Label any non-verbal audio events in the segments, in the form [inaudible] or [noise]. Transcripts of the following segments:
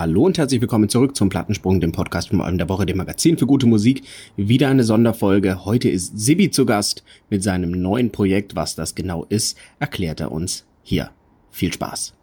Hallo und herzlich willkommen zurück zum Plattensprung, dem Podcast vom Album der Woche, dem Magazin für gute Musik. Wieder eine Sonderfolge. Heute ist Sibi zu Gast mit seinem neuen Projekt. Was das genau ist, erklärt er uns hier. Viel Spaß.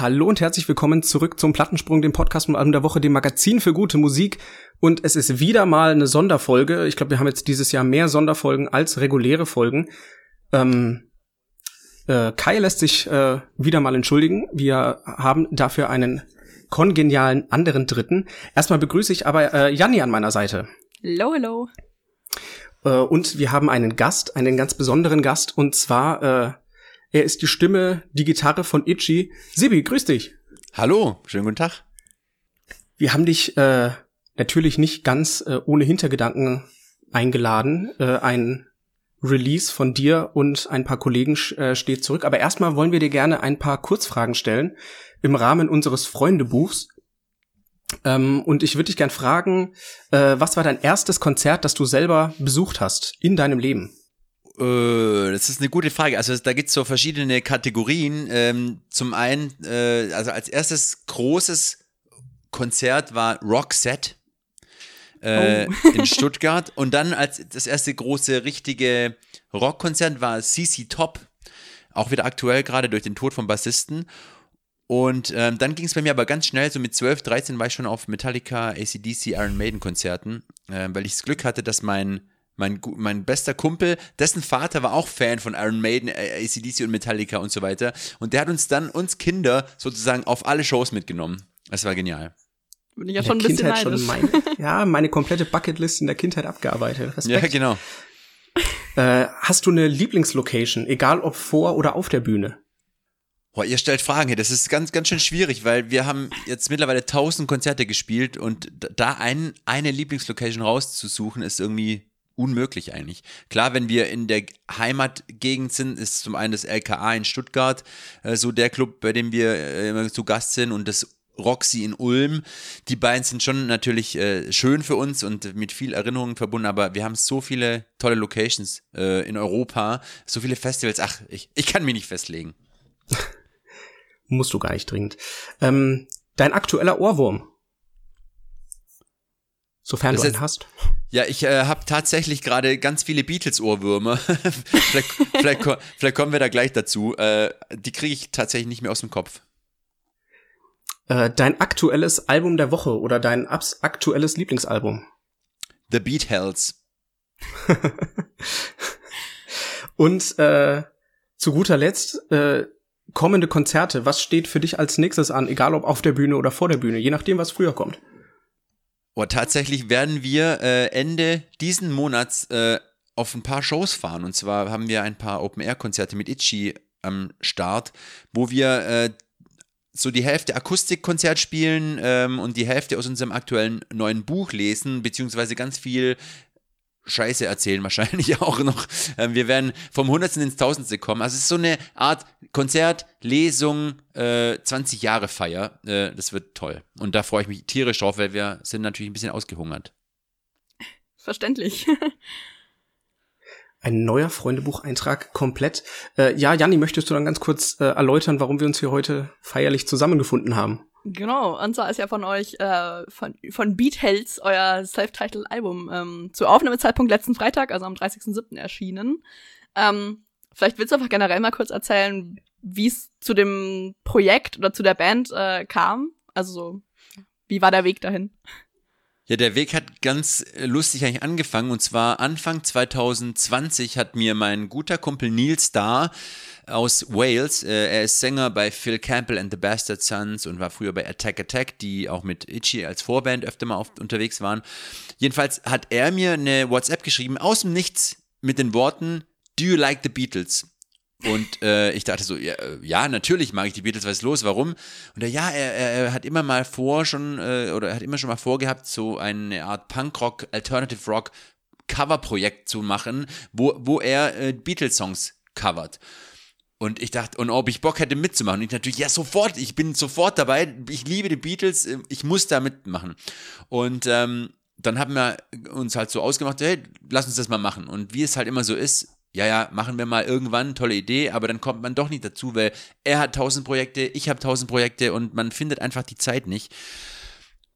Hallo und herzlich willkommen zurück zum Plattensprung, dem Podcast vom Album der Woche, dem Magazin für gute Musik. Und es ist wieder mal eine Sonderfolge. Ich glaube, wir haben jetzt dieses Jahr mehr Sonderfolgen als reguläre Folgen. Ähm, äh, Kai lässt sich äh, wieder mal entschuldigen. Wir haben dafür einen kongenialen anderen Dritten. Erstmal begrüße ich aber äh, Janni an meiner Seite. Hello, hello. Äh, und wir haben einen Gast, einen ganz besonderen Gast, und zwar äh, er ist die Stimme, die Gitarre von Itchy. Sibi, grüß dich. Hallo, schönen guten Tag. Wir haben dich äh, natürlich nicht ganz äh, ohne Hintergedanken eingeladen. Äh, ein Release von dir und ein paar Kollegen äh, steht zurück. Aber erstmal wollen wir dir gerne ein paar Kurzfragen stellen im Rahmen unseres Freundebuchs. Ähm, und ich würde dich gern fragen, äh, was war dein erstes Konzert, das du selber besucht hast in deinem Leben? Äh, das ist eine gute Frage. Also da gibt es so verschiedene Kategorien. Ähm, zum einen, äh, also als erstes großes Konzert war Rockset äh, oh. in [laughs] Stuttgart. Und dann als das erste große richtige Rockkonzert war CC Top. Auch wieder aktuell, gerade durch den Tod vom Bassisten. Und ähm, dann ging es bei mir aber ganz schnell, so mit 12, 13 war ich schon auf Metallica, ACDC, Iron Maiden Konzerten, äh, weil ich das Glück hatte, dass mein mein, mein bester Kumpel, dessen Vater war auch Fan von Iron Maiden, ACDC und Metallica und so weiter. Und der hat uns dann, uns Kinder, sozusagen auf alle Shows mitgenommen. Das war genial. Bin ich ja schon ein bisschen Kindheit schon meine, [laughs] Ja, meine komplette Bucketlist in der Kindheit abgearbeitet. Respekt. Ja, genau. Äh, hast du eine Lieblingslocation, egal ob vor oder auf der Bühne? Boah, ihr stellt Fragen hier. Das ist ganz, ganz schön schwierig, weil wir haben jetzt mittlerweile tausend Konzerte gespielt und da ein, eine Lieblingslocation rauszusuchen, ist irgendwie unmöglich eigentlich. Klar, wenn wir in der Heimatgegend sind, ist zum einen das LKA in Stuttgart äh, so der Club, bei dem wir äh, immer zu Gast sind und das Roxy in Ulm. Die beiden sind schon natürlich äh, schön für uns und mit viel Erinnerungen verbunden, aber wir haben so viele tolle Locations äh, in Europa, so viele Festivals. Ach, ich, ich kann mich nicht festlegen. [laughs] Musst du gar nicht dringend. Ähm, dein aktueller Ohrwurm. Sofern das du einen hast. Ja, ich äh, habe tatsächlich gerade ganz viele Beatles-Ohrwürmer. [laughs] vielleicht, vielleicht, vielleicht, kommen wir da gleich dazu. Äh, die kriege ich tatsächlich nicht mehr aus dem Kopf. Äh, dein aktuelles Album der Woche oder dein aktuelles Lieblingsalbum? The Beat Hells. [laughs] Und äh, zu guter Letzt äh, kommende Konzerte. Was steht für dich als nächstes an, egal ob auf der Bühne oder vor der Bühne, je nachdem, was früher kommt? Oh, tatsächlich werden wir äh, Ende diesen Monats äh, auf ein paar Shows fahren. Und zwar haben wir ein paar Open-Air-Konzerte mit Itchy am Start, wo wir äh, so die Hälfte Akustikkonzert spielen ähm, und die Hälfte aus unserem aktuellen neuen Buch lesen, beziehungsweise ganz viel Scheiße erzählen wahrscheinlich [laughs] auch noch. Ähm, wir werden vom Hundertsten ins Tausendste kommen. Also es ist so eine Art Konzert, Lesung, äh, 20 Jahre Feier. Äh, das wird toll. Und da freue ich mich tierisch drauf, weil wir sind natürlich ein bisschen ausgehungert. Verständlich. Ein neuer Freundebucheintrag komplett. Äh, ja, Janni, möchtest du dann ganz kurz äh, erläutern, warum wir uns hier heute feierlich zusammengefunden haben? Genau, und zwar ist ja von euch, äh, von, von Beat Hells, euer Self-Titled-Album ähm, zu Aufnahmezeitpunkt letzten Freitag, also am 30.07. erschienen. Ähm, vielleicht willst du einfach generell mal kurz erzählen, wie es zu dem Projekt oder zu der Band äh, kam. Also so, wie war der Weg dahin? Ja, der Weg hat ganz lustig eigentlich angefangen und zwar Anfang 2020 hat mir mein guter Kumpel Neil Starr aus Wales. Äh, er ist Sänger bei Phil Campbell and the Bastard Sons und war früher bei Attack Attack, die auch mit Itchy als Vorband öfter mal oft unterwegs waren. Jedenfalls hat er mir eine WhatsApp geschrieben, aus dem Nichts, mit den Worten, Do you like the Beatles? Und äh, ich dachte so, ja, äh, ja, natürlich mag ich die Beatles, was ist los, warum? Und er, ja, er, er hat immer mal vor schon, äh, oder er hat immer schon mal vorgehabt, so eine Art Punkrock, Alternative Rock Coverprojekt zu machen, wo, wo er äh, Beatles-Songs covert. Und ich dachte, und ob ich Bock hätte mitzumachen. Und ich natürlich, ja, sofort, ich bin sofort dabei. Ich liebe die Beatles, ich muss da mitmachen. Und ähm, dann haben wir uns halt so ausgemacht, hey, lass uns das mal machen. Und wie es halt immer so ist, ja, ja, machen wir mal irgendwann, tolle Idee, aber dann kommt man doch nicht dazu, weil er hat tausend Projekte, ich habe tausend Projekte und man findet einfach die Zeit nicht.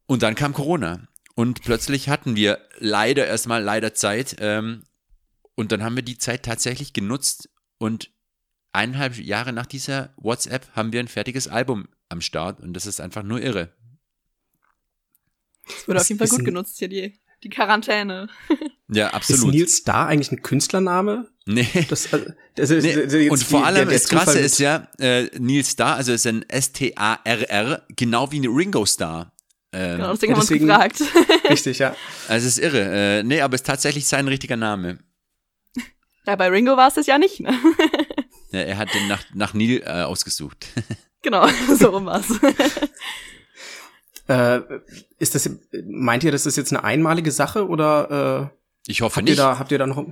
Und dann kam Corona. Und plötzlich hatten wir leider erstmal leider Zeit. Ähm, und dann haben wir die Zeit tatsächlich genutzt und eineinhalb Jahre nach dieser WhatsApp haben wir ein fertiges Album am Start und das ist einfach nur irre. Es wurde auf jeden Fall gut genutzt hier, die, die Quarantäne. [laughs] Ja, absolut. Ist Nils Star eigentlich ein Künstlername? Nee. Das, also, das ist, nee. ist Und vor die- allem, der- der das Krasse Zufall ist ja, äh, Nils Star, also ist ein S-T-A-R-R, genau wie eine Ringo Star. Ähm, Genau, deswegen haben wir uns deswegen- gefragt. [laughs] Richtig, ja. Also es ist irre. Äh, nee, aber es ist tatsächlich sein richtiger Name. ja, bei Ringo war es das ja nicht, ne? [laughs] Ja, er hat den nach, nach Neil äh, ausgesucht. [laughs] genau, so rum war's. Äh, ist das, meint ihr, das ist jetzt eine einmalige Sache oder äh, Ich hoffe habt ihr nicht. da, habt ihr da noch?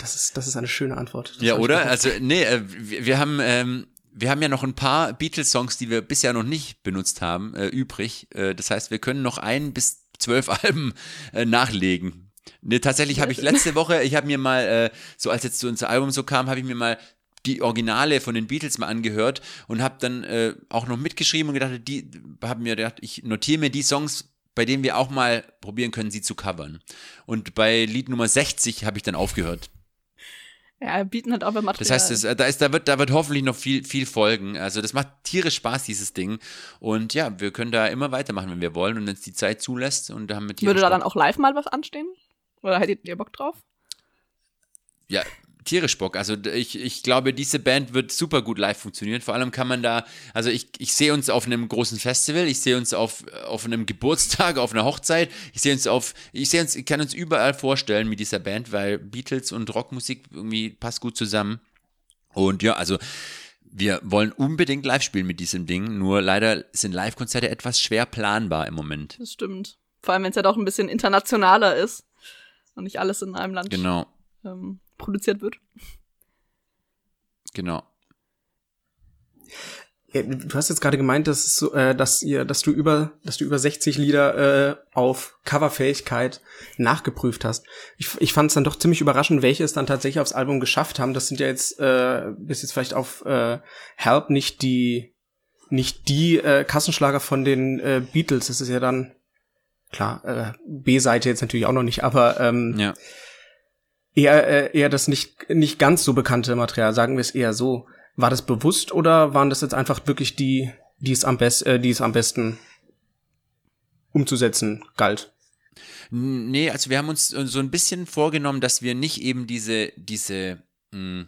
Das ist, das ist eine schöne Antwort. Das ja, oder? Also, nee, äh, wir, wir haben, ähm, wir haben ja noch ein paar Beatles-Songs, die wir bisher noch nicht benutzt haben, äh, übrig. Äh, das heißt, wir können noch ein bis zwölf [laughs] Alben äh, nachlegen. Nee, tatsächlich habe ich letzte Woche, ich habe mir mal, äh, so als jetzt so unser Album so kam, habe ich mir mal die Originale von den Beatles mal angehört und habe dann äh, auch noch mitgeschrieben und gedacht, die haben mir gedacht, ich notiere mir die Songs, bei denen wir auch mal probieren können, sie zu covern. Und bei Lied Nummer 60 habe ich dann aufgehört. Ja, bieten halt auch beim Material. Das heißt, das, äh, da, ist, da, wird, da wird hoffentlich noch viel, viel folgen. Also das macht tierisch Spaß, dieses Ding. Und ja, wir können da immer weitermachen, wenn wir wollen und wenn es die Zeit zulässt. Und da haben wir tierisch Würde da dann auch live mal was anstehen? Oder hättet ihr Bock drauf? Ja, tierisch Bock. Also ich, ich glaube, diese Band wird super gut live funktionieren. Vor allem kann man da, also ich, ich sehe uns auf einem großen Festival, ich sehe uns auf, auf einem [laughs] Geburtstag, auf einer Hochzeit, ich sehe uns auf, ich sehe uns, ich kann uns überall vorstellen mit dieser Band, weil Beatles und Rockmusik irgendwie passt gut zusammen. Und ja, also wir wollen unbedingt live spielen mit diesem Ding, nur leider sind Live-Konzerte etwas schwer planbar im Moment. Das stimmt. Vor allem, wenn es ja doch ein bisschen internationaler ist und nicht alles in einem Land Genau, ähm, produziert wird. genau. Ja, du hast jetzt gerade gemeint, dass, es so, äh, dass ihr, dass du über, dass du über 60 Lieder äh, auf Coverfähigkeit nachgeprüft hast. Ich, ich fand es dann doch ziemlich überraschend, welche es dann tatsächlich aufs Album geschafft haben. Das sind ja jetzt äh, bis jetzt vielleicht auf äh, Help nicht die nicht die äh, Kassenschlager von den äh, Beatles. Das ist ja dann klar äh, B-Seite jetzt natürlich auch noch nicht, aber ähm, Ja. Eher äh, eher das nicht nicht ganz so bekannte Material. Sagen wir es eher so. War das bewusst oder waren das jetzt einfach wirklich die, die es am best, äh, die es am besten umzusetzen galt? Nee, also wir haben uns so ein bisschen vorgenommen, dass wir nicht eben diese, diese, mh,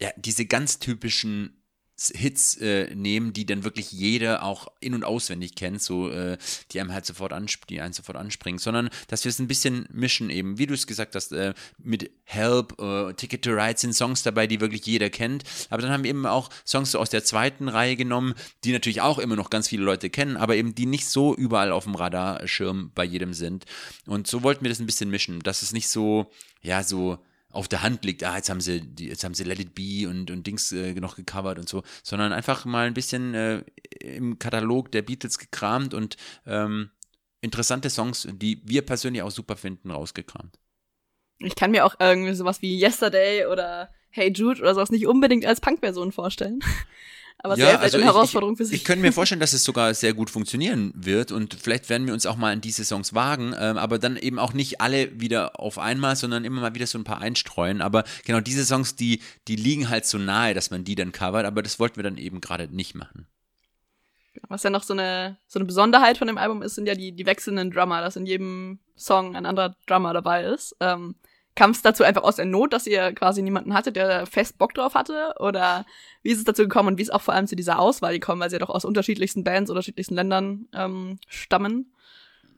ja, diese ganz typischen Hits äh, nehmen, die dann wirklich jeder auch in- und auswendig kennt, so äh, die einem halt sofort ansp die einen sofort anspringen, sondern dass wir es ein bisschen mischen eben, wie du es gesagt hast, äh, mit Help, äh, Ticket to Ride sind Songs dabei, die wirklich jeder kennt, aber dann haben wir eben auch Songs so aus der zweiten Reihe genommen, die natürlich auch immer noch ganz viele Leute kennen, aber eben die nicht so überall auf dem Radarschirm bei jedem sind. Und so wollten wir das ein bisschen mischen, dass es nicht so, ja, so auf der Hand liegt, ah, jetzt haben sie, jetzt haben sie Let It Be und, und Dings äh, noch gecovert und so, sondern einfach mal ein bisschen äh, im Katalog der Beatles gekramt und ähm, interessante Songs, die wir persönlich auch super finden, rausgekramt. Ich kann mir auch irgendwie sowas wie Yesterday oder Hey Jude oder sowas nicht unbedingt als Punk-Version vorstellen. [laughs] Aber Ja, sehr also eine ich- Herausforderung für Ich sich. könnte mir [laughs] vorstellen, dass es sogar sehr gut funktionieren wird und vielleicht werden wir uns auch mal an diese Songs wagen, ähm, aber dann eben auch nicht alle wieder auf einmal, sondern immer mal wieder so ein paar einstreuen. Aber genau diese Songs, die, die liegen halt so nahe, dass man die dann covert, aber das wollten wir dann eben gerade nicht machen. Was ja noch so eine, so eine Besonderheit von dem Album ist, sind ja die, die wechselnden Drummer, dass in jedem Song ein anderer Drummer dabei ist. Ähm, Kam es dazu einfach aus der Not, dass ihr quasi niemanden hattet, der fest Bock drauf hatte? Oder wie ist es dazu gekommen und wie ist auch vor allem zu dieser Auswahl gekommen, weil sie ja doch aus unterschiedlichsten Bands, unterschiedlichsten Ländern ähm, stammen?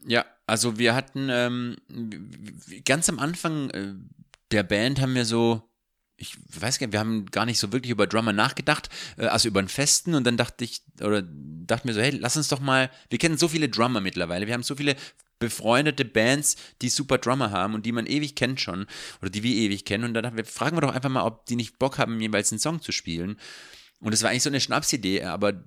Ja, also wir hatten ähm, ganz am Anfang äh, der Band haben wir so, ich weiß gar nicht, wir haben gar nicht so wirklich über Drummer nachgedacht, äh, also über einen Festen und dann dachte ich, oder dachte mir so, hey, lass uns doch mal, wir kennen so viele Drummer mittlerweile, wir haben so viele befreundete Bands, die super Drummer haben und die man ewig kennt schon oder die wir ewig kennen. Und dann wir, fragen wir doch einfach mal, ob die nicht Bock haben, jeweils einen Song zu spielen. Und es war eigentlich so eine Schnapsidee, aber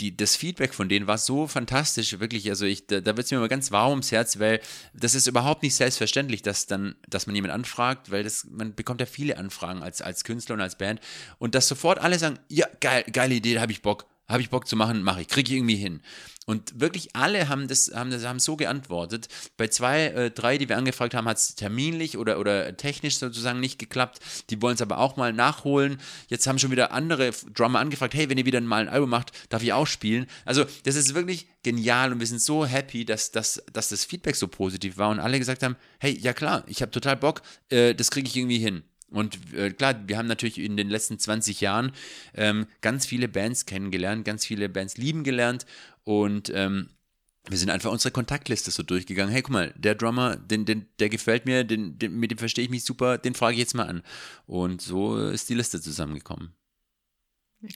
die, das Feedback von denen war so fantastisch, wirklich. Also ich, da, da wird es mir immer ganz warm ums Herz, weil das ist überhaupt nicht selbstverständlich, dass dann, dass man jemanden anfragt, weil das, man bekommt ja viele Anfragen als, als Künstler und als Band und dass sofort alle sagen, ja, geil, geile Idee, da habe ich Bock habe ich Bock zu machen, mache ich, kriege ich irgendwie hin. Und wirklich alle haben das, haben das, haben so geantwortet. Bei zwei, äh, drei, die wir angefragt haben, hat es terminlich oder, oder technisch sozusagen nicht geklappt. Die wollen es aber auch mal nachholen. Jetzt haben schon wieder andere Drummer angefragt, hey, wenn ihr wieder mal ein Album macht, darf ich auch spielen. Also das ist wirklich genial und wir sind so happy, dass, dass, dass das Feedback so positiv war und alle gesagt haben, hey, ja klar, ich habe total Bock, äh, das kriege ich irgendwie hin. Und äh, klar, wir haben natürlich in den letzten 20 Jahren ähm, ganz viele Bands kennengelernt, ganz viele Bands lieben gelernt und ähm, wir sind einfach unsere Kontaktliste so durchgegangen. Hey, guck mal, der Drummer, den, den, der gefällt mir, den, den, mit dem verstehe ich mich super, den frage ich jetzt mal an. Und so ist die Liste zusammengekommen.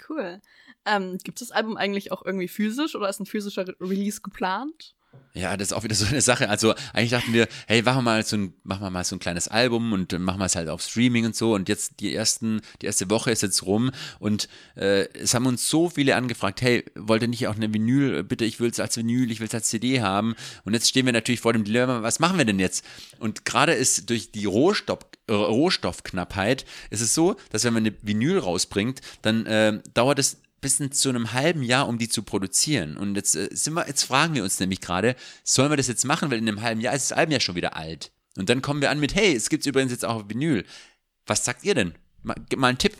Cool. Ähm, Gibt es das Album eigentlich auch irgendwie physisch oder ist ein physischer Release geplant? Ja, das ist auch wieder so eine Sache. Also eigentlich dachten wir, hey, machen wir mal so ein, machen wir mal so ein kleines Album und machen wir es halt auf Streaming und so. Und jetzt die ersten, die erste Woche ist jetzt rum und äh, es haben uns so viele angefragt, hey, wollt ihr nicht auch eine Vinyl, bitte, ich will es als Vinyl, ich will es als CD haben. Und jetzt stehen wir natürlich vor dem Dilemma, was machen wir denn jetzt? Und gerade ist durch die Rohstoff, äh, Rohstoffknappheit ist es so, dass wenn man eine Vinyl rausbringt, dann äh, dauert es bis zu einem halben Jahr, um die zu produzieren. Und jetzt äh, sind wir, jetzt fragen wir uns nämlich gerade, sollen wir das jetzt machen, weil in einem halben Jahr ist das Album ja schon wieder alt. Und dann kommen wir an mit, hey, es gibt übrigens jetzt auch auf Vinyl. Was sagt ihr denn? Mal, mal einen Tipp.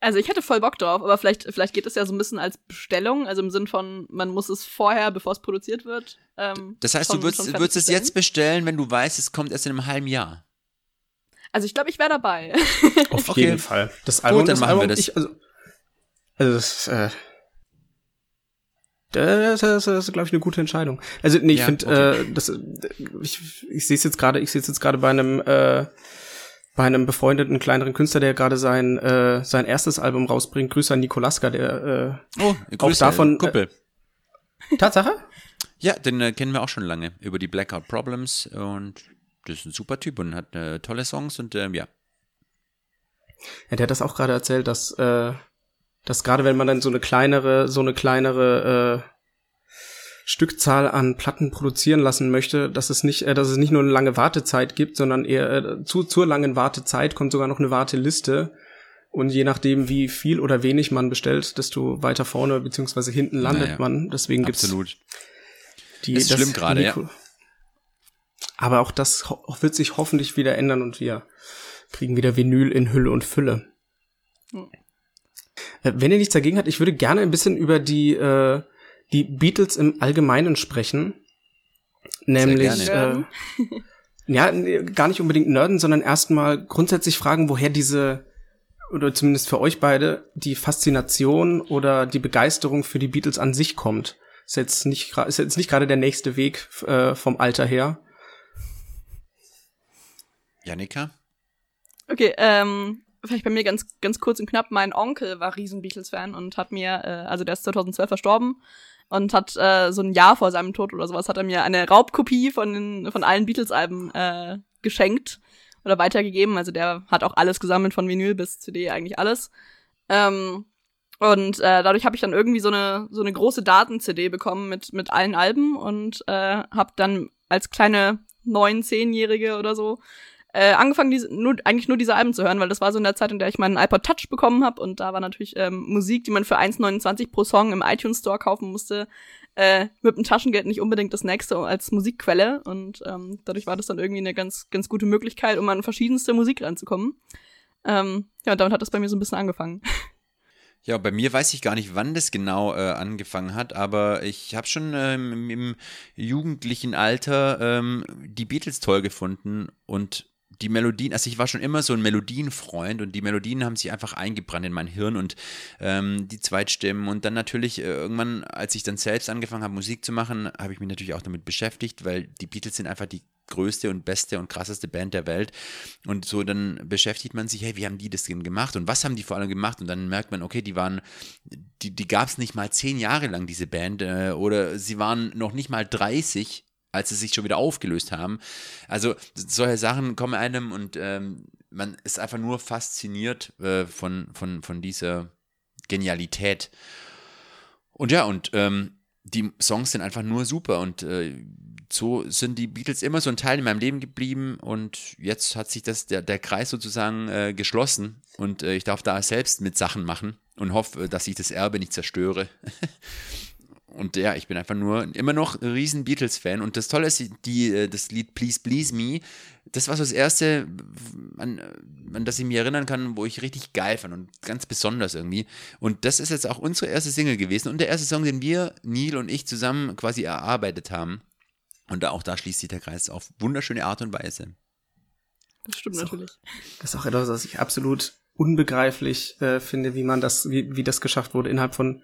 Also ich hätte voll Bock drauf, aber vielleicht, vielleicht geht es ja so ein bisschen als Bestellung, also im Sinn von, man muss es vorher, bevor es produziert wird. Ähm, das heißt, schon, du würdest, würdest es jetzt bestellen, wenn du weißt, es kommt erst in einem halben Jahr. Also ich glaube, ich wäre dabei. Auf okay. jeden Fall. Das Album, Gut, dann das machen Album, wir das. Ich, also, also das, äh, das, das ist, glaube ich, eine gute Entscheidung. Also nee, ich ja, finde, okay. äh, das, ich, ich sehe es jetzt gerade, ich sehe es jetzt gerade bei einem äh, bei einem befreundeten kleineren Künstler, der gerade sein äh, sein erstes Album rausbringt. Grüße an Nikolaska, der äh, oh, Grüße, auch davon Kuppel. Äh, Tatsache? Ja, den äh, kennen wir auch schon lange über die Blackout Problems und das ist ein super Typ und hat äh, tolle Songs und ähm, ja. Ja, der hat das auch gerade erzählt, dass äh, dass gerade wenn man dann so eine kleinere, so eine kleinere äh, Stückzahl an Platten produzieren lassen möchte, dass es nicht, äh, dass es nicht nur eine lange Wartezeit gibt, sondern eher äh, zu, zur langen Wartezeit kommt sogar noch eine Warteliste. Und je nachdem, wie viel oder wenig man bestellt, desto weiter vorne beziehungsweise hinten landet naja, man. Deswegen gibt's absolut. Die, das ist das schlimm gerade, ja. Aber auch das wird sich hoffentlich wieder ändern und wir kriegen wieder Vinyl in Hülle und Fülle. Äh, wenn ihr nichts dagegen habt, ich würde gerne ein bisschen über die, äh, die Beatles im Allgemeinen sprechen. Nämlich, äh, [laughs] ja, gar nicht unbedingt nerden, sondern erstmal grundsätzlich fragen, woher diese, oder zumindest für euch beide, die Faszination oder die Begeisterung für die Beatles an sich kommt. Ist jetzt nicht, ist jetzt nicht gerade der nächste Weg äh, vom Alter her. Janika? Okay, ähm, vielleicht bei mir ganz, ganz kurz und knapp, mein Onkel war riesen Beatles-Fan und hat mir, äh, also der ist 2012 verstorben und hat äh, so ein Jahr vor seinem Tod oder sowas, hat er mir eine Raubkopie von, den, von allen Beatles-Alben äh, geschenkt oder weitergegeben. Also der hat auch alles gesammelt, von Vinyl bis CD, eigentlich alles. Ähm, und äh, dadurch habe ich dann irgendwie so eine so eine große Daten-CD bekommen mit mit allen Alben und äh, habe dann als kleine neun, zehnjährige oder so äh, angefangen, diese, nur, eigentlich nur diese Alben zu hören, weil das war so in der Zeit, in der ich meinen iPod Touch bekommen habe und da war natürlich ähm, Musik, die man für 1,29 pro Song im iTunes Store kaufen musste, äh, mit dem Taschengeld nicht unbedingt das nächste als Musikquelle und ähm, dadurch war das dann irgendwie eine ganz, ganz gute Möglichkeit, um an verschiedenste Musik ranzukommen. Ähm, ja, und damit hat das bei mir so ein bisschen angefangen. [laughs] Ja, bei mir weiß ich gar nicht, wann das genau äh, angefangen hat, aber ich habe schon ähm, im jugendlichen Alter ähm, die Beatles toll gefunden und die Melodien, also ich war schon immer so ein Melodienfreund und die Melodien haben sich einfach eingebrannt in mein Hirn und ähm, die Zweitstimmen und dann natürlich äh, irgendwann, als ich dann selbst angefangen habe, Musik zu machen, habe ich mich natürlich auch damit beschäftigt, weil die Beatles sind einfach die größte und beste und krasseste Band der Welt. Und so dann beschäftigt man sich, hey, wie haben die das denn gemacht und was haben die vor allem gemacht? Und dann merkt man, okay, die waren, die, die gab es nicht mal zehn Jahre lang, diese Band, äh, oder sie waren noch nicht mal 30 als sie sich schon wieder aufgelöst haben. Also solche Sachen kommen einem und ähm, man ist einfach nur fasziniert äh, von, von, von dieser Genialität. Und ja, und ähm, die Songs sind einfach nur super und äh, so sind die Beatles immer so ein Teil in meinem Leben geblieben und jetzt hat sich das, der, der Kreis sozusagen äh, geschlossen und äh, ich darf da selbst mit Sachen machen und hoffe, dass ich das Erbe nicht zerstöre. [laughs] und ja, ich bin einfach nur immer noch ein riesen Beatles-Fan. Und das Tolle ist, die, äh, das Lied Please Please Me, das war so das erste, an, an das ich mich erinnern kann, wo ich richtig geil fand und ganz besonders irgendwie. Und das ist jetzt auch unsere erste Single gewesen und der erste Song, den wir, Neil und ich, zusammen quasi erarbeitet haben. Und auch da schließt sich der Kreis auf wunderschöne Art und Weise. Das stimmt das natürlich. Auch, das ist auch etwas, was ich absolut unbegreiflich äh, finde, wie man das, wie, wie das geschafft wurde, innerhalb von,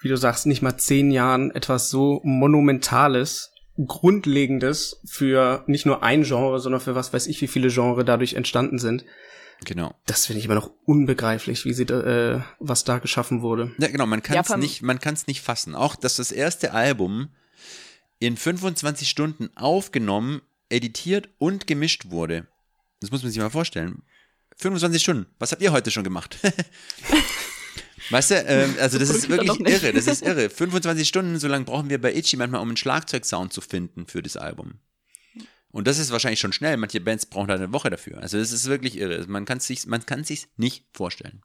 wie du sagst, nicht mal zehn Jahren etwas so Monumentales, Grundlegendes für nicht nur ein Genre, sondern für was weiß ich, wie viele Genre dadurch entstanden sind. Genau. Das finde ich immer noch unbegreiflich, wie sie da, äh, was da geschaffen wurde. Ja, genau, man kann es ja, nicht, man kann es nicht fassen. Auch, dass das erste Album in 25 Stunden aufgenommen, editiert und gemischt wurde. Das muss man sich mal vorstellen. 25 Stunden. Was habt ihr heute schon gemacht? [laughs] weißt du, ähm, also das [laughs] ist wirklich irre, das ist irre. 25 Stunden, so lange brauchen wir bei Itchy manchmal, um einen Schlagzeugsound zu finden für das Album. Und das ist wahrscheinlich schon schnell. Manche Bands brauchen da eine Woche dafür. Also das ist wirklich irre. Man kann es sich, man kann sich nicht vorstellen.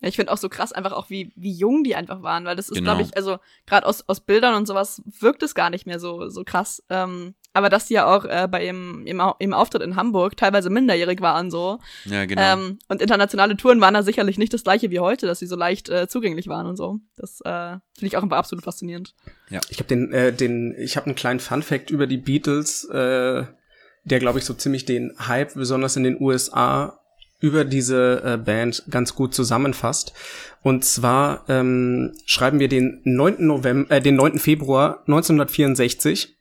Ja, ich finde auch so krass einfach auch, wie, wie jung die einfach waren, weil das ist, genau. glaube ich, also gerade aus, aus Bildern und sowas wirkt es gar nicht mehr so, so krass. Ähm, aber dass die ja auch äh, bei ihrem, im, im Auftritt in Hamburg teilweise minderjährig waren so. Ja, genau. Ähm, und internationale Touren waren da sicherlich nicht das gleiche wie heute, dass sie so leicht äh, zugänglich waren und so. Das äh, finde ich auch einfach absolut faszinierend. Ja. Ich habe den, äh, den, ich habe einen kleinen Fun Fact über die Beatles, äh, der glaube ich so ziemlich den Hype, besonders in den USA, über diese äh, Band ganz gut zusammenfasst. Und zwar ähm, schreiben wir den 9. November, äh, den 9. Februar 1964.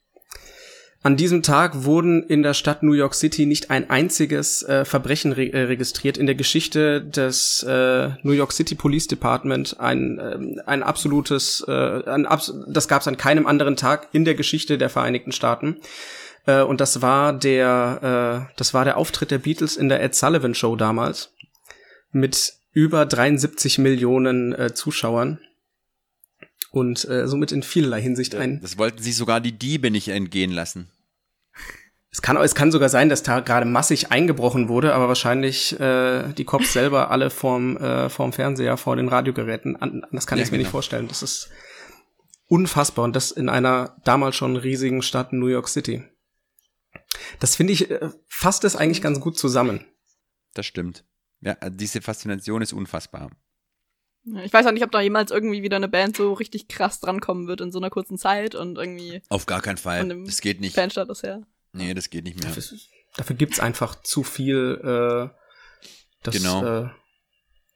An diesem Tag wurden in der Stadt New York City nicht ein einziges äh, Verbrechen re äh, registriert. In der Geschichte des äh, New York City Police Department ein, äh, ein absolutes, äh, ein abs das gab es an keinem anderen Tag in der Geschichte der Vereinigten Staaten. Äh, und das war der, äh, das war der Auftritt der Beatles in der Ed Sullivan Show damals mit über 73 Millionen Zuschauern und äh, somit in vielerlei Hinsicht ein. Das wollten sich sogar die Diebe nicht entgehen lassen. Es kann, es kann sogar sein, dass da gerade massig eingebrochen wurde, aber wahrscheinlich äh, die Cops selber alle vorm, äh, vorm Fernseher, vor den Radiogeräten. Das kann ja, ich mir genau. nicht vorstellen. Das ist unfassbar und das in einer damals schon riesigen Stadt New York City. Das finde ich, äh, fasst es eigentlich ganz gut zusammen. Das stimmt. Ja, diese Faszination ist unfassbar. Ich weiß auch nicht, ob da jemals irgendwie wieder eine Band so richtig krass drankommen wird in so einer kurzen Zeit und irgendwie. Auf gar keinen Fall. Das geht nicht. Fanstatus her. Nee, das geht nicht mehr. Dafür, dafür gibt's einfach zu viel, äh, das, genau. äh,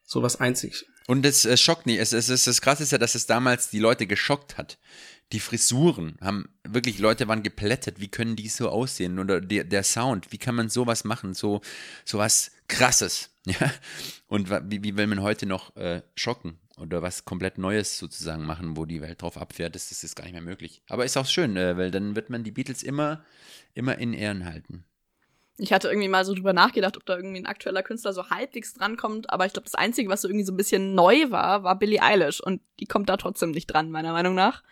sowas einzig. Und es, es schockt nicht. Es, es, es, das Krasse ist ja, dass es damals die Leute geschockt hat die Frisuren haben wirklich Leute waren geplättet. Wie können die so aussehen? Oder der, der Sound, wie kann man sowas machen? So sowas Krasses, ja. Und wie, wie will man heute noch äh, schocken oder was komplett Neues sozusagen machen, wo die Welt drauf abfährt? Das, das ist gar nicht mehr möglich. Aber ist auch schön, äh, weil dann wird man die Beatles immer immer in Ehren halten. Ich hatte irgendwie mal so drüber nachgedacht, ob da irgendwie ein aktueller Künstler so halbwegs drankommt, aber ich glaube, das Einzige, was so irgendwie so ein bisschen neu war, war Billie Eilish und die kommt da trotzdem nicht dran, meiner Meinung nach.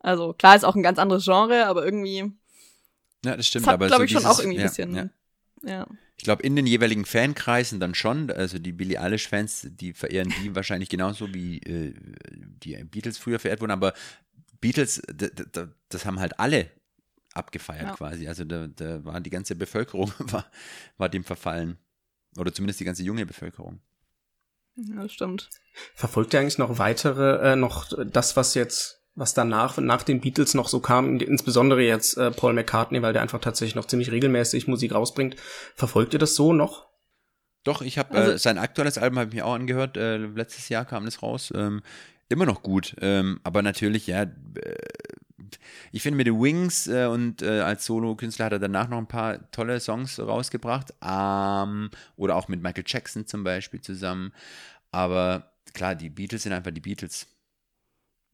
Also klar ist auch ein ganz anderes Genre, aber irgendwie. Ja, das stimmt. Das hat, aber glaube so ich, schon auch irgendwie ein bisschen. Ja. ja. Ich glaube, in den jeweiligen Fankreisen dann schon. Also die Billie Eilish-Fans, die verehren die [laughs] wahrscheinlich genauso wie äh, die Beatles früher verehrt wurden. Aber Beatles, das haben halt alle abgefeiert ja. quasi. Also da, da war die ganze Bevölkerung [laughs] war, war dem verfallen. Oder zumindest die ganze junge Bevölkerung. Ja, das stimmt. Verfolgt ihr eigentlich noch weitere, äh, noch das, was jetzt was danach nach den Beatles noch so kam, insbesondere jetzt äh, Paul McCartney, weil der einfach tatsächlich noch ziemlich regelmäßig Musik rausbringt. Verfolgt ihr das so noch? Doch, ich habe also, äh, sein aktuelles Album habe ich mir auch angehört. Äh, letztes Jahr kam das raus. Ähm, immer noch gut, ähm, aber natürlich ja. Äh, ich finde mit den Wings äh, und äh, als Solo-Künstler hat er danach noch ein paar tolle Songs rausgebracht. Ähm, oder auch mit Michael Jackson zum Beispiel zusammen. Aber klar, die Beatles sind einfach die Beatles.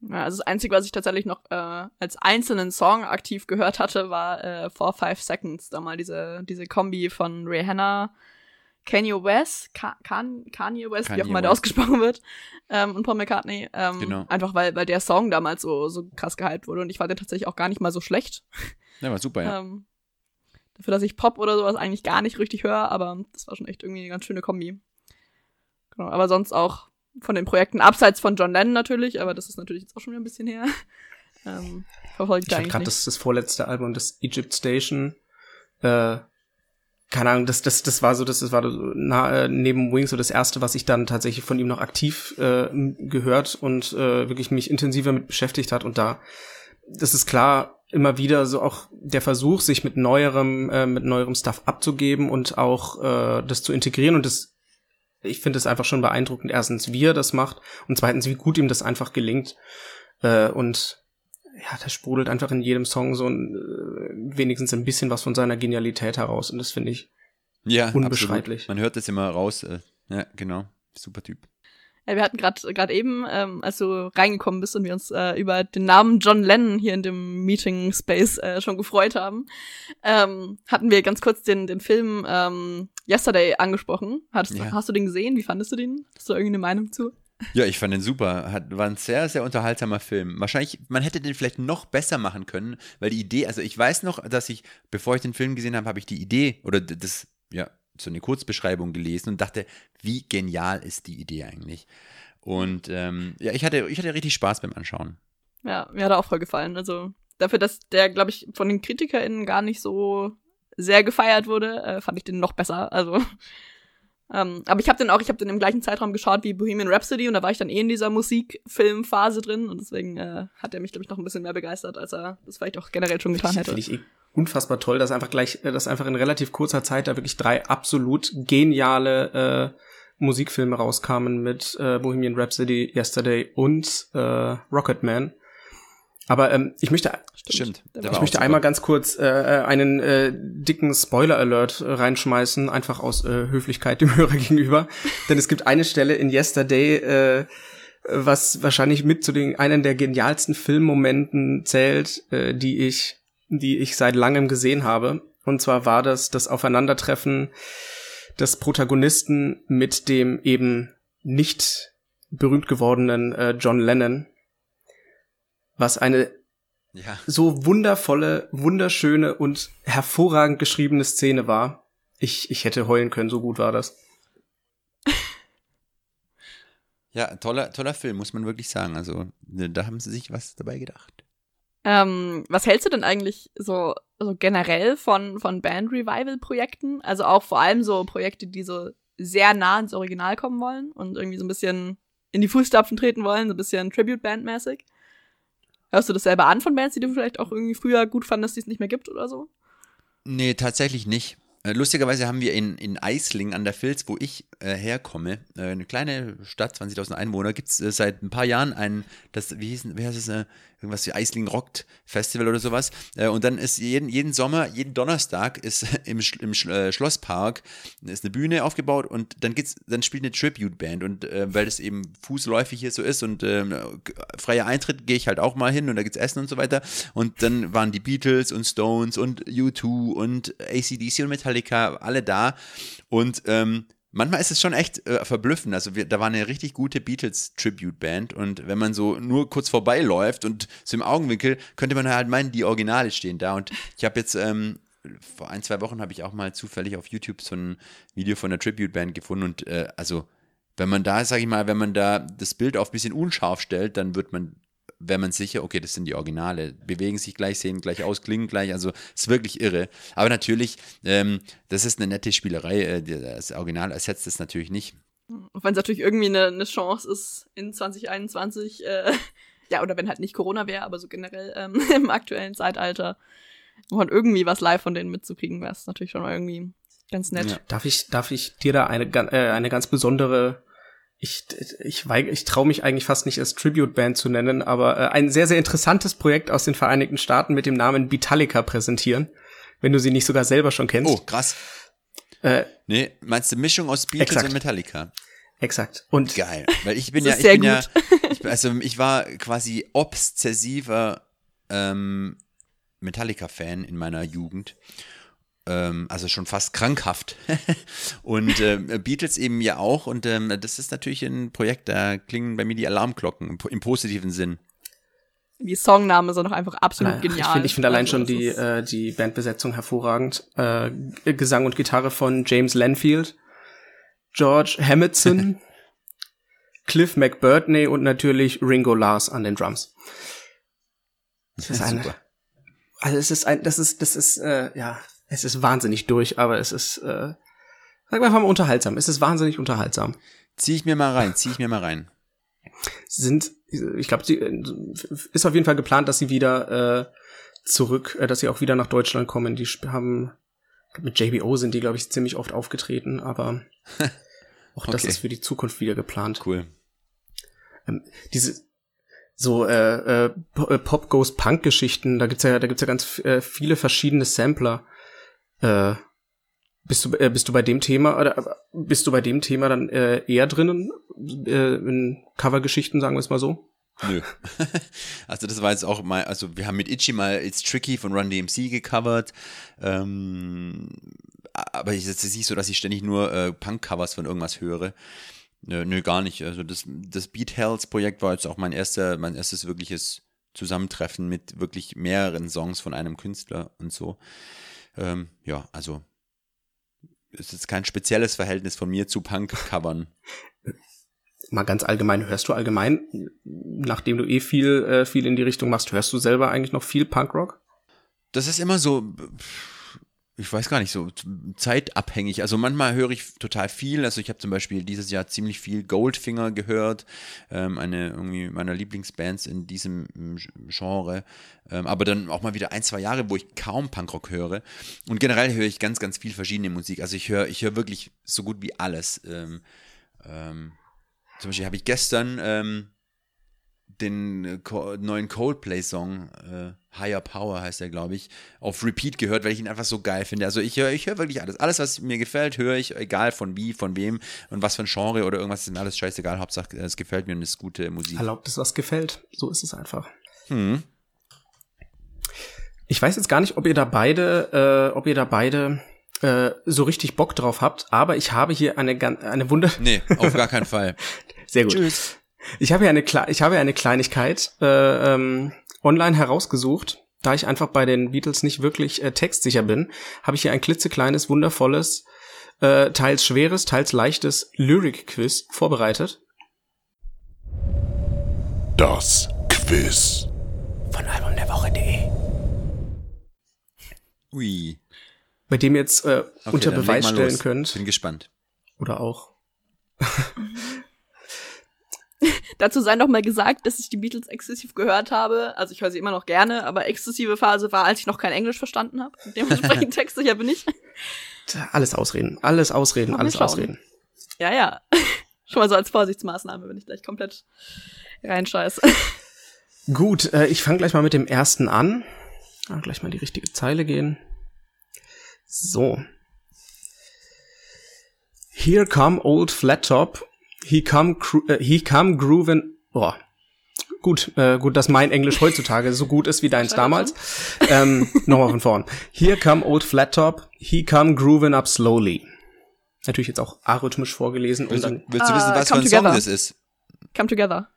Ja, also das Einzige, was ich tatsächlich noch äh, als einzelnen Song aktiv gehört hatte, war äh, For Five Seconds. Da mal diese, diese Kombi von Rihanna, Kanye West, Ka Kan Kanye West, Kanye wie auch immer der ausgesprochen wird, ähm, und Paul McCartney. Ähm, Genau. Einfach weil, weil der Song damals so, so krass gehypt wurde und ich fand den tatsächlich auch gar nicht mal so schlecht. Ja, war super, ja. Ähm, dafür, dass ich Pop oder sowas eigentlich gar nicht richtig höre, aber das war schon echt irgendwie eine ganz schöne Kombi. Genau, aber sonst auch von den Projekten, abseits von John Lennon natürlich, aber das ist natürlich jetzt auch schon wieder ein bisschen her. [laughs] Ähm, verfolge ich habe gerade das, das vorletzte Album, das Egypt Station. Äh, keine Ahnung, das, das, das war so, das, das war so na, äh, neben Wings so das erste, was ich dann tatsächlich von ihm noch aktiv äh, gehört und äh, wirklich mich intensiver mit beschäftigt hat. Und da, das ist klar, immer wieder so auch der Versuch, sich mit neuerem, äh, mit neuerem Stuff abzugeben und auch äh, das zu integrieren. Und das, ich finde es einfach schon beeindruckend, erstens, wie er das macht und zweitens, wie gut ihm das einfach gelingt. Äh, und ja, da sprudelt einfach in jedem Song so ein, äh, wenigstens ein bisschen was von seiner Genialität heraus. Und das finde ich Ja, unbeschreiblich. Absolut. Man hört das immer raus. Äh, ja, genau. Super Typ. Ja, wir hatten gerade eben, ähm, als du reingekommen bist und wir uns äh, über den Namen John Lennon hier in dem Meeting Space äh, schon gefreut haben, ähm, hatten wir ganz kurz den den Film ähm, Yesterday angesprochen. Hattest, Ja. Hast du den gesehen? Wie fandest du den? Hast du irgendeine Meinung zu? Ja, ich fand den super. Hat, war ein sehr, sehr unterhaltsamer Film. Wahrscheinlich, man hätte den vielleicht noch besser machen können, weil die Idee, also ich weiß noch, dass ich, bevor ich den Film gesehen habe, habe ich die Idee oder das, ja, so eine Kurzbeschreibung gelesen und dachte, wie genial ist die Idee eigentlich? Und ähm, ja, ich hatte, ich hatte richtig Spaß beim Anschauen. Ja, mir hat er auch voll gefallen. Also dafür, dass der, glaube ich, von den KritikerInnen gar nicht so sehr gefeiert wurde, äh, fand ich den noch besser. Also, [laughs] ähm, aber ich habe den auch, ich habe den im gleichen Zeitraum geschaut wie Bohemian Rhapsody und da war ich dann eh in dieser Musikfilmphase drin und deswegen äh, hat er mich, glaube ich, noch ein bisschen mehr begeistert, als er das vielleicht auch generell schon getan hätte. Finde ich eh unfassbar toll, dass einfach gleich, äh, dass einfach in relativ kurzer Zeit da wirklich drei absolut geniale äh, Musikfilme rauskamen mit äh, Bohemian Rhapsody, Yesterday und äh, Rocketman. Aber ähm, ich möchte Stimmt. Ich möchte super. einmal ganz kurz äh, äh, einen äh, dicken Spoiler-Alert äh, reinschmeißen, einfach aus äh, Höflichkeit dem [laughs] Hörer gegenüber. Denn es gibt eine Stelle in Yesterday, äh, was wahrscheinlich mit zu den einen der genialsten Filmmomenten zählt, äh, die ich, die ich seit langem gesehen habe. Und zwar war das das Aufeinandertreffen des Protagonisten mit dem eben nicht berühmt gewordenen äh, John Lennon, was eine Ja. so wundervolle, wunderschöne und hervorragend geschriebene Szene war. Ich, ich hätte heulen können, so gut war das. ja, toller, toller Film, muss man wirklich sagen. Also, ne, da haben sie sich was dabei gedacht. Ähm, was hältst du denn eigentlich so, so generell von, von Band-Revival-Projekten? Also auch vor allem so Projekte, die so sehr nah ins Original kommen wollen und irgendwie so ein bisschen in die Fußstapfen treten wollen, so ein bisschen Tribute-Band-mäßig. Hörst du das selber an von Bands, die du vielleicht auch irgendwie früher gut fandest, die es nicht mehr gibt oder so? Nee, tatsächlich nicht. Äh, Lustigerweise haben wir in, in Eisling an der Filz, wo ich äh, herkomme, äh, eine kleine Stadt, 20.000 Einwohner, gibt es äh, seit ein paar Jahren ein, das, wie, hieß, wie heißt es, äh, irgendwas wie Eisling Rockt Festival oder sowas. Äh, und dann ist jeden, jeden Sommer, jeden Donnerstag ist [laughs] im, im äh, Schlosspark ist eine Bühne aufgebaut und dann geht's, dann spielt eine Tribute-Band und äh, weil das eben fußläufig hier so ist und ähm, freier Eintritt gehe ich halt auch mal hin und da gibt's Essen und so weiter und dann waren die Beatles und Stones und U2 und ACDC und Metallica alle da und ähm, Manchmal ist es schon echt äh, verblüffend. Also wir, da war eine richtig gute Beatles-Tribute-Band und wenn man so nur kurz vorbeiläuft und so im Augenwinkel, könnte man halt meinen, die Originale stehen da. Und ich habe jetzt ähm, vor ein, zwei Wochen habe ich auch mal zufällig auf YouTube so ein Video von der Tribute-Band gefunden und äh, also wenn man da, sag ich mal, wenn man da das Bild auf ein bisschen unscharf stellt, dann wird man, wäre man sicher, okay, das sind die Originale, bewegen sich gleich, sehen gleich aus, klingen gleich, also ist wirklich irre. Aber natürlich, ähm, das ist eine nette Spielerei, äh, das Original ersetzt es natürlich nicht. Auch wenn es natürlich irgendwie eine, eine Chance ist, in 2021, äh, ja, oder wenn halt nicht Corona wäre, aber so generell ähm, [laughs] im aktuellen Zeitalter, noch irgendwie was live von denen mitzukriegen, wäre es natürlich schon mal irgendwie ganz nett. Ja. Darf ich, darf ich dir da eine, gan- äh, eine ganz besondere, ich, ich, weig- ich traue mich eigentlich fast nicht als Tribute-Band zu nennen, aber äh, ein sehr, sehr interessantes Projekt aus den Vereinigten Staaten mit dem Namen Beatallica präsentieren, wenn du sie nicht sogar selber schon kennst. Oh, krass. Äh, Nee, meinst du Mischung aus Beatles Exakt. und Metallica? Exakt. Und Geil. Weil ich bin ja, ich sehr bin ja, gut. ich, also ich war quasi obsessiver ähm, Metallica-Fan in meiner Jugend. Ähm, also schon fast krankhaft. [laughs] und ähm, Beatles eben ja auch. Und ähm, das ist natürlich ein Projekt, da klingen bei mir die Alarmglocken im, im positiven Sinn. Die Songname sind doch einfach absolut Naja, genial. Ich finde ich find allein Also, schon die, äh, die Bandbesetzung hervorragend. Äh, Gesang und Gitarre von James Lanfield, George Hammondson, [laughs] Cliff McBurney und natürlich Ringo Lars an den Drums. Das ist [laughs] eine, Super. also es ist ein, das ist, das ist, äh, ja, es ist wahnsinnig durch, aber es ist, äh, sagen wir einfach mal unterhaltsam. Es ist wahnsinnig unterhaltsam. Zieh ich mir mal rein, zieh ich mir mal rein. sind, ich glaube, sie äh, ist auf jeden Fall geplant, dass sie wieder äh, zurück, äh, dass sie auch wieder nach Deutschland kommen. Die haben mit JBO sind die, glaube ich, ziemlich oft aufgetreten, aber [laughs] auch das Okay. ist für die Zukunft wieder geplant. Cool. Diese so äh, äh, äh, Pop Goes Punk Geschichten, da gibt's ja, da gibt's ja ganz äh, viele verschiedene Sampler. Äh, bist du, äh, bist du bei dem Thema oder bist du bei dem Thema dann äh, eher drinnen äh, in Covergeschichten, sagen wir es mal so? Nö. [laughs] also das war jetzt auch mal, also wir haben mit Itchy mal It's Tricky von Run DMC gecovert. Ähm, aber es ist nicht so, dass ich ständig nur äh, Punk-Covers von irgendwas höre. Nö, nö, gar nicht. Also das, das Beat Hells Projekt war jetzt auch mein erster, mein erstes wirkliches Zusammentreffen mit wirklich mehreren Songs von einem Künstler und so. Ähm, ja, also es ist kein spezielles Verhältnis von mir zu Punk-Covern. [laughs] mal ganz allgemein, hörst du allgemein, nachdem du eh viel, äh, viel in die Richtung machst, hörst du selber eigentlich noch viel Punkrock? Das ist immer so, ich weiß gar nicht, so zeitabhängig. Also manchmal höre ich total viel. Also ich habe zum Beispiel dieses Jahr ziemlich viel Goldfinger gehört, ähm, eine irgendwie meiner Lieblingsbands in diesem ähm, Genre. Ähm, aber dann auch mal wieder ein, zwei Jahre, wo ich kaum Punkrock höre. Und generell höre ich ganz, ganz viel verschiedene Musik. Also ich höre, ich höre wirklich so gut wie alles. Ähm, ähm, zum Beispiel habe ich gestern ähm, den äh, Co neuen Coldplay-Song, äh, Higher Power heißt er, glaube ich, auf Repeat gehört, weil ich ihn einfach so geil finde. Also ich höre ich höre wirklich alles. Alles, was mir gefällt, höre ich, egal von wie, von wem und was für ein Genre oder irgendwas, ist mir alles scheißegal. Hauptsache, es gefällt mir und es ist gute Musik. Erlaubt es, was gefällt. So ist es einfach. Hm. Ich weiß jetzt gar nicht, ob ihr da beide, äh, ob ihr da beide äh, so richtig Bock drauf habt, aber ich habe hier eine, eine Wunder. Nee, auf gar keinen [laughs] Fall. Sehr gut. Tschüss. Ich habe ja eine, Kle- ich habe ja eine Kleinigkeit äh, ähm, online herausgesucht. Da ich einfach bei den Beatles nicht wirklich äh, textsicher bin, habe ich hier ein klitzekleines, wundervolles, äh, teils schweres, teils leichtes Lyric-Quiz vorbereitet. Das Quiz. Von albumderwoche.de. Ui. Bei dem ihr jetzt äh, Okay, unter Beweis stellen los. könnt. Bin gespannt. Oder auch. [laughs] Dazu sei noch mal gesagt, dass ich die Beatles exzessiv gehört habe. Also ich höre sie immer noch gerne, aber exzessive Phase war, als ich noch kein Englisch verstanden habe. Dementsprechend [laughs] textsicher bin ich. Alles ausreden, alles ausreden, alles schauen. ausreden. Ja, ja. [laughs] Schon mal so als Vorsichtsmaßnahme, wenn ich gleich komplett reinscheiße. [laughs] Gut, äh, ich fange gleich mal mit dem ersten an. Ah, gleich mal die richtige Zeile gehen. So. Here come old flat top. He come, äh, he come groovin. Boah. Gut, äh, gut, dass mein Englisch heutzutage so gut ist wie deins damals. Ähm, Nochmal von vorn. Here come old flat top. He come groovin up slowly. Natürlich jetzt auch arrhythmisch vorgelesen und Willst, dann du, willst du wissen, Äh, was für ein Song Together. das ist? Come together.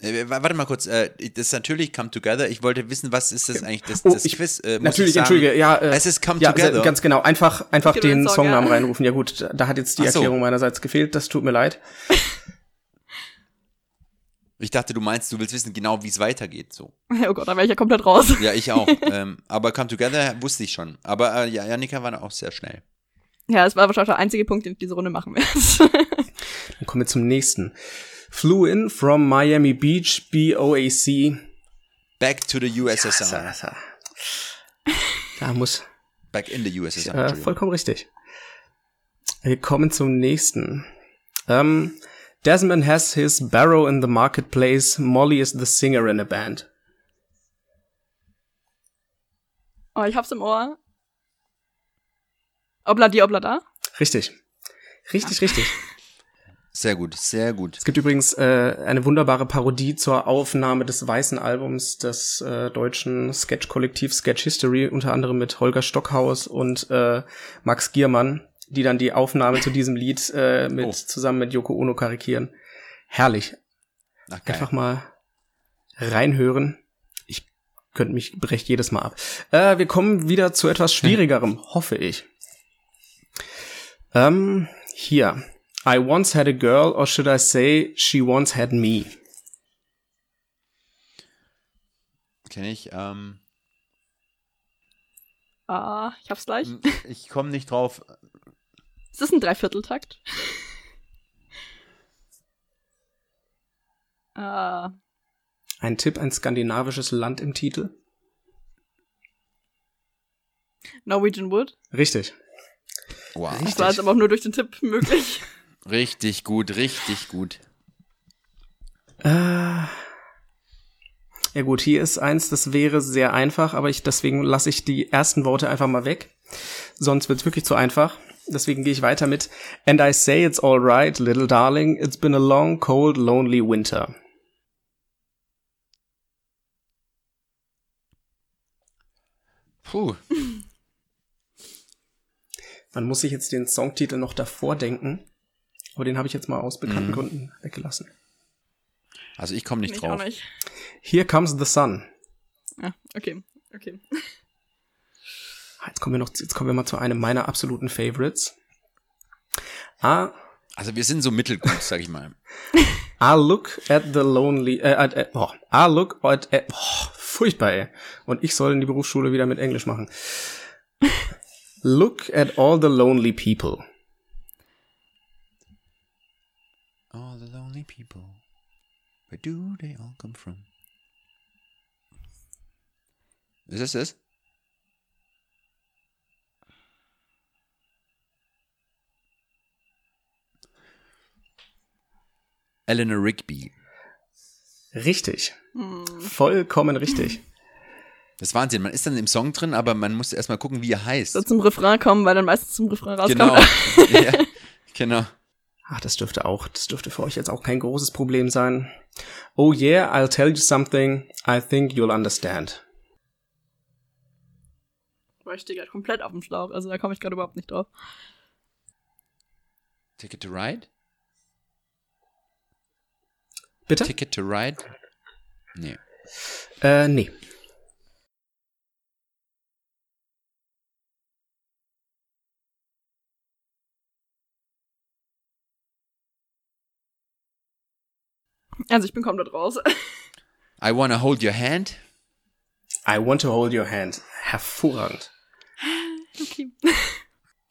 Äh, warte mal kurz, äh, das ist natürlich Come Together. Ich wollte wissen, was ist das eigentlich, das, Oh, das ich- Quiz? Äh, muss Natürlich, ich sagen, entschuldige, ja. Äh, Es ist Come ja, Together. Ganz genau. Einfach, einfach Gib den den Song, Songnamen ja. reinrufen. Ja gut, da, hat jetzt die so. Erklärung meinerseits gefehlt. Das tut mir leid. [laughs] Ich dachte, du meinst, du willst wissen genau, wie es weitergeht. So. [laughs] Oh Gott, da wäre ich ja komplett raus. Ja, ich auch. [laughs] ähm, aber Come Together wusste ich schon. Aber äh, ja, Janika war da auch sehr schnell. Ja, das war wahrscheinlich der einzige Punkt, den ich diese Runde machen werde. Dann kommen wir zum nächsten. Flew in from Miami Beach, BOAC. Back to the USSR. Da muss Back in the USSR. äh, vollkommen richtig. Wir kommen zum nächsten. Ähm, Desmond has his barrow in the marketplace. Molly is the singer in a band. oh, ich hab's im Ohr. Obla di, obla da. Richtig. Richtig, richtig. Sehr gut, sehr gut. Es gibt übrigens äh, eine wunderbare Parodie zur Aufnahme des weißen Albums des äh, deutschen Sketch-Kollektivs Sketch History, unter anderem mit Holger Stockhaus und äh, Max Giermann, die dann die Aufnahme zu diesem Lied äh, mit Oh. zusammen mit Yoko Ono karikieren. Herrlich. Ach. Einfach mal reinhören. Ich könnte mich brecht jedes Mal ab. Äh, wir kommen wieder zu etwas [laughs] schwierigerem, hoffe ich. Ähm, hier. I once had a girl, or should I say, she once had me. Kenne ich. Ähm, Ah, ich hab's gleich. ich komme nicht drauf. Ist das ein Dreivierteltakt? [laughs] Ah, Ein Tipp, ein skandinavisches Land im Titel. Norwegian Wood. Richtig. Wow. Das war jetzt aber auch nur durch den Tipp möglich. Richtig gut, richtig gut. Äh, ja gut, hier ist eins, das wäre sehr einfach, aber ich deswegen lasse ich die ersten Worte einfach mal weg. Sonst wird's wirklich zu einfach. Deswegen gehe ich weiter mit And I say it's all right, little darling. It's been a long, cold, lonely winter. Puh. Man muss sich jetzt den Songtitel noch davor denken, aber den habe ich jetzt mal aus bekannten Mhm. Gründen weggelassen. Also ich komme nicht ich drauf. nicht. Here comes the sun. Ja, okay, okay. Jetzt kommen wir noch, jetzt kommen wir mal zu einem meiner absoluten Favorites. Ah, Also wir sind so mittelgut, sag ich mal. I [laughs] look at the lonely, äh, at, äh, oh, I look at, äh, oh, furchtbar, ey. Und ich soll in die Berufsschule wieder mit Englisch machen. [laughs] Look at all the lonely people. Lonely people. Where do they all come from? Ist das das? Eleanor Rigby. Richtig. Vollkommen richtig. Das ist Wahnsinn. Man ist dann im Song drin, aber man muss erstmal gucken, wie er heißt. So zum Refrain kommen, weil dann meistens zum Refrain rauskommt. Genau. [laughs] ja, genau. Ach, das dürfte auch, das dürfte für euch jetzt auch kein großes Problem sein. Oh yeah, I'll tell you something. I think you'll understand. Boah, ich stehe gerade komplett auf dem Schlauch, also da komme ich gerade überhaupt nicht drauf. Ticket to Ride? Bitte? Ticket to Ride? Nee. Äh, nee. Also ich bin komplett raus. I wanna hold your hand? I want to hold your hand. Hervorragend. okay.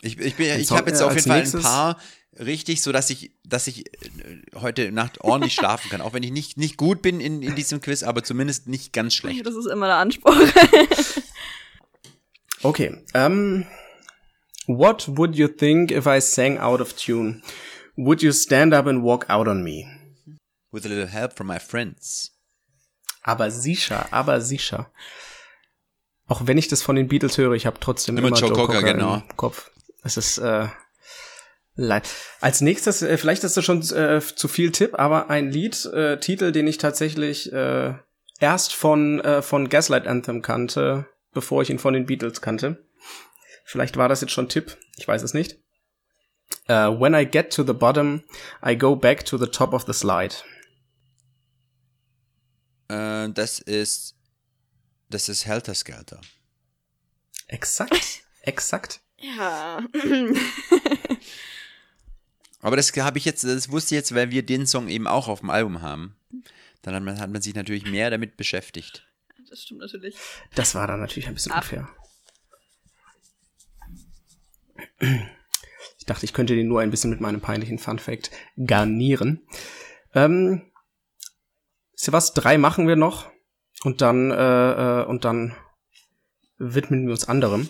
Ich, ich, bin, ich habe jetzt äh, auf jeden Fall ein paar richtig, so dass ich, dass ich äh, heute Nacht ordentlich schlafen kann. Auch wenn ich nicht, nicht gut bin in, in diesem Quiz, aber zumindest nicht ganz schlecht. Das ist immer der Anspruch. [laughs] Okay. Um, what would you think if I sang out of tune? Would you stand up and walk out on me? With a little help from my friends. Aber sicher, aber sicher. Auch wenn ich das von den Beatles höre, ich habe trotzdem Immer immer, Joe Joe, Cocker, Cocker, genau. im Kopf. Es ist äh, leid. Als nächstes, äh, vielleicht ist das schon äh, zu viel Tipp, aber ein Lied, äh, Titel, den ich tatsächlich äh, erst von äh, von Gaslight Anthem kannte, bevor ich ihn von den Beatles kannte. Vielleicht war das jetzt schon Tipp, ich weiß es nicht. Uh, when I get to the bottom, I go back to the top of the slide. Äh, das ist, das ist Helter Skelter. Exakt, exakt. ja. [laughs] Aber das habe ich jetzt, das wusste ich jetzt, weil wir den Song eben auch auf dem Album haben. Dann hat man, hat man sich natürlich mehr damit beschäftigt. Das stimmt natürlich. Das war dann natürlich ein bisschen Ab. unfair. Ich dachte, ich könnte den nur ein bisschen mit meinem peinlichen Fun Fact garnieren. Ähm, ist ja was, drei machen wir noch und dann äh, äh, und dann widmen wir uns anderem.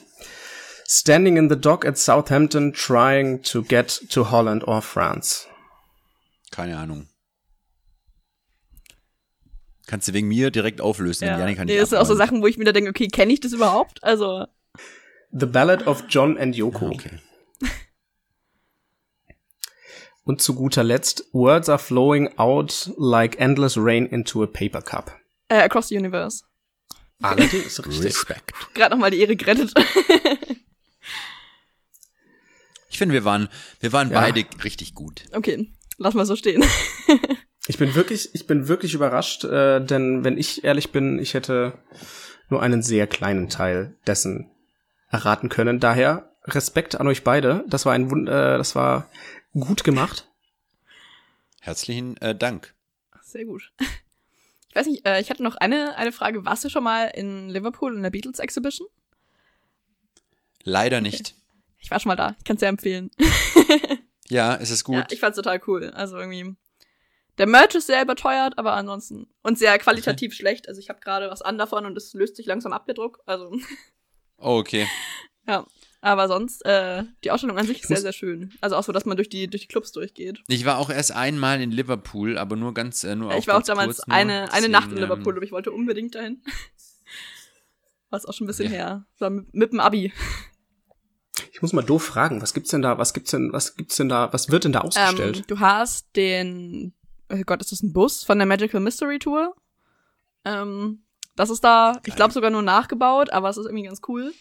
Standing in the dock at Southampton, trying to get to Holland or France. Keine Ahnung. Kannst du wegen mir direkt auflösen. Ja. Janik kann Nee, nicht das sind auch so. Sachen, wo ich mir da denke, okay, kenne ich das überhaupt? Also, The Ballad of John and Yoko. Okay. Und zu guter Letzt, Words are flowing out like endless rain into a paper cup. Äh, Across the Universe. Allerdings, [laughs] richtig. Respekt. Gerade noch mal die Ehre gerettet. [laughs] Ich finde, wir waren, wir waren Ja. beide richtig gut. okay, lass mal so stehen. [laughs] Ich bin wirklich, ich bin wirklich überrascht, äh, denn wenn ich ehrlich bin, ich hätte nur einen sehr kleinen Teil dessen erraten können. Daher Respekt an euch beide. Das war ein Wund äh, das war gut gemacht. Herzlichen äh, Dank. Sehr gut. Ich weiß nicht, äh, ich hatte noch eine, eine Frage. Warst du schon mal in Liverpool in der Beatles Exhibition? Leider nicht. Ich war schon mal da. Ich kann es sehr empfehlen. [laughs] Ja, es ist gut. Ja, ich fand's total cool. Also irgendwie. Der Merch ist sehr überteuert, aber ansonsten. Und sehr qualitativ schlecht. Also ich habe gerade was an davon und es löst sich langsam ab, der Druck. Also, oh, okay. [laughs] ja. Aber sonst, äh, die Ausstellung an sich ist sehr, sehr schön. Also auch so, dass man durch die, durch die Clubs durchgeht. Ich war auch erst einmal in Liverpool, aber nur ganz, äh, nur ich war auch damals nur. eine, eine Deswegen, Nacht in ähm, Liverpool, aber ich wollte unbedingt dahin. [laughs] War es auch schon ein bisschen Ja. her. War mit, mit dem Abi. Ich muss mal doof fragen, was gibt's denn da, was gibt's denn, was gibt's denn da, was wird denn da ausgestellt? Ähm, du hast den, oh Gott, ist das ein Bus von der Magical Mystery Tour? Ähm, das ist da, ich glaube sogar nur nachgebaut, aber es ist irgendwie ganz cool.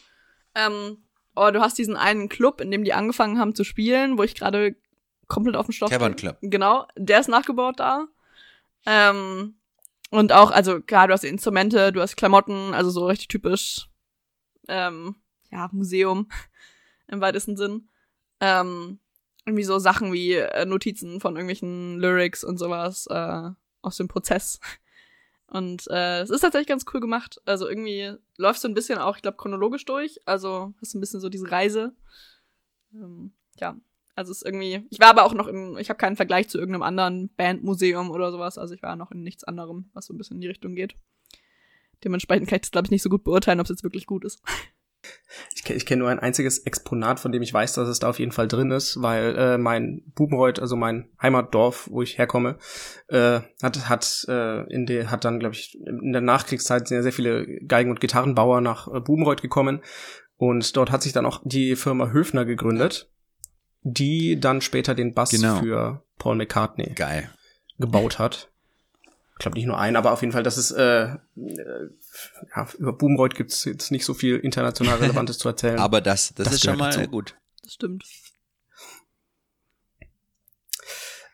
Ähm, oh, du hast diesen einen Club, in dem die angefangen haben zu spielen, wo ich gerade komplett auf dem Stoff Cavern bin. Club. Genau, der ist nachgebaut da. Ähm, und auch, also klar, du hast Instrumente, du hast Klamotten, also so richtig typisch, ähm, ja, Museum [laughs] im weitesten Sinn. Ähm, irgendwie so Sachen wie äh, Notizen von irgendwelchen Lyrics und sowas äh, aus dem Prozess. Und äh, es ist tatsächlich ganz cool gemacht. Also irgendwie läufst du ein bisschen auch, ich glaube, chronologisch durch. Also hast du ein bisschen so diese Reise. Ähm, ja, also es ist irgendwie. Ich war aber auch noch im, ich habe keinen Vergleich zu irgendeinem anderen Bandmuseum oder sowas. Also ich war noch in nichts anderem, was so ein bisschen in die Richtung geht. Dementsprechend kann ich das, glaube ich, nicht so gut beurteilen, ob es jetzt wirklich gut ist. [laughs] Ich, ich kenne nur ein einziges Exponat, von dem ich weiß, dass es da auf jeden Fall drin ist, weil äh, mein Bubenreuth, also mein Heimatdorf, wo ich herkomme, äh, hat hat äh, in der hat dann glaube ich in der Nachkriegszeit sind ja sehr viele Geigen- und Gitarrenbauer nach äh, Bubenreuth gekommen und dort hat sich dann auch die Firma Höfner gegründet, die dann später den Bass Genau. für Paul McCartney Geil. gebaut hat. Ich glaube nicht nur einen, aber auf jeden Fall, das ist äh, ja, über Bubenreuth gibt's jetzt nicht so viel international Relevantes zu erzählen. [laughs] Aber das, das, Das ist schon mal dazu. gut. Das stimmt.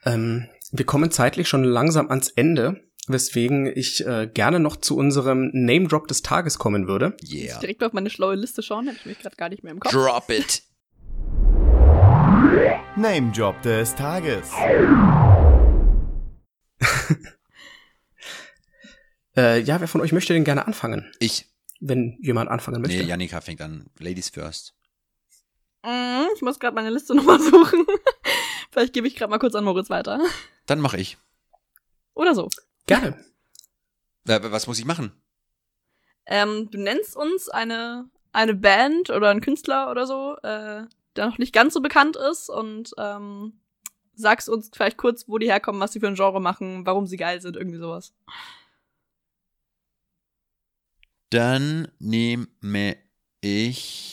Ähm, wir kommen zeitlich schon langsam ans Ende, weswegen ich äh, gerne noch zu unserem Name Drop des Tages kommen würde. Yeah. Direkt auf meine schlaue Liste schauen, habe ich mich gerade gar nicht mehr im Kopf. Drop it. Name Job des Tages. [laughs] Äh, ja, wer von euch möchte denn gerne anfangen, Ich. wenn jemand anfangen möchte? Nee, Janika fängt an. Ladies first. Mm, Ich muss gerade meine Liste [laughs] nochmal suchen. Vielleicht gebe ich gerade mal kurz an Moritz weiter. Dann mache ich. Oder so. Gerne. [laughs] Was muss ich machen? Ähm, du nennst uns eine, eine Band oder einen Künstler oder so, äh, der noch nicht ganz so bekannt ist und ähm, sagst uns vielleicht kurz, wo die herkommen, was sie für ein Genre machen, warum sie geil sind, irgendwie sowas. Dann nehme ich.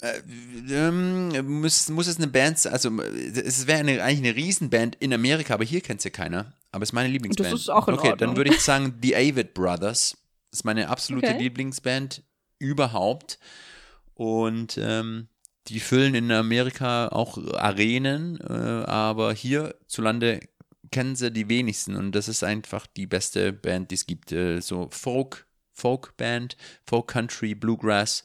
Äh, ähm, muss, muss es eine Band sein? Also, es wäre eine, eigentlich eine Riesenband in Amerika, aber hier kennt sie keiner. Aber es ist meine Lieblingsband. Das ist auch in Okay, Ordnung. dann würde ich sagen, The Avid Brothers. Das ist meine absolute Okay. Lieblingsband überhaupt. Und ähm, die füllen in Amerika auch Arenen, äh, aber hierzulande kennen sie die wenigsten und das ist einfach die beste Band, die es gibt. Äh, so Folk, Folk-Band, Folk Country, Bluegrass.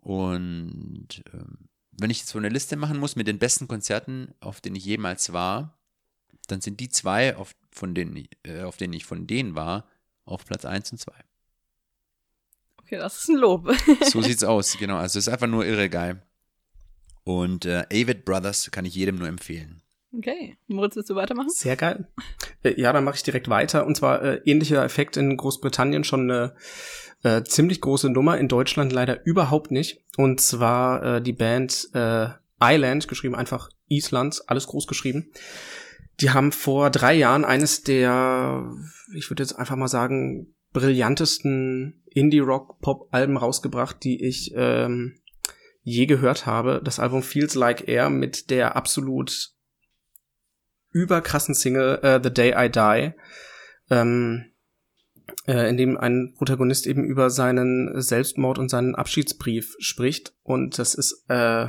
Und ähm, wenn ich jetzt so eine Liste machen muss mit den besten Konzerten, auf denen ich jemals war, dann sind die zwei, auf, von denen, ich- äh, auf denen ich von denen war, auf Platz 1 und 2. Okay, das ist ein Lob. [laughs] So sieht's aus, genau. Also es ist einfach nur irre geil. Und äh, Avid Brothers kann ich jedem nur empfehlen. Okay, Moritz, willst du weitermachen? Sehr geil. Äh, ja, dann mache ich direkt weiter. Und zwar äh, ähnlicher Effekt in Großbritannien schon eine äh, ziemlich große Nummer, in Deutschland leider überhaupt nicht. Und zwar äh, die Band äh, Island, geschrieben einfach Islands, alles groß geschrieben. Die haben vor drei Jahren eines der, ich würde jetzt einfach mal sagen, brillantesten Indie-Rock-Pop-Alben rausgebracht, die ich ähm, je gehört habe. Das Album Feels Like Air mit der absolut überkrassen Single uh, The Day I Die, ähm, äh, in dem ein Protagonist eben über seinen Selbstmord und seinen Abschiedsbrief spricht. Und das ist, äh,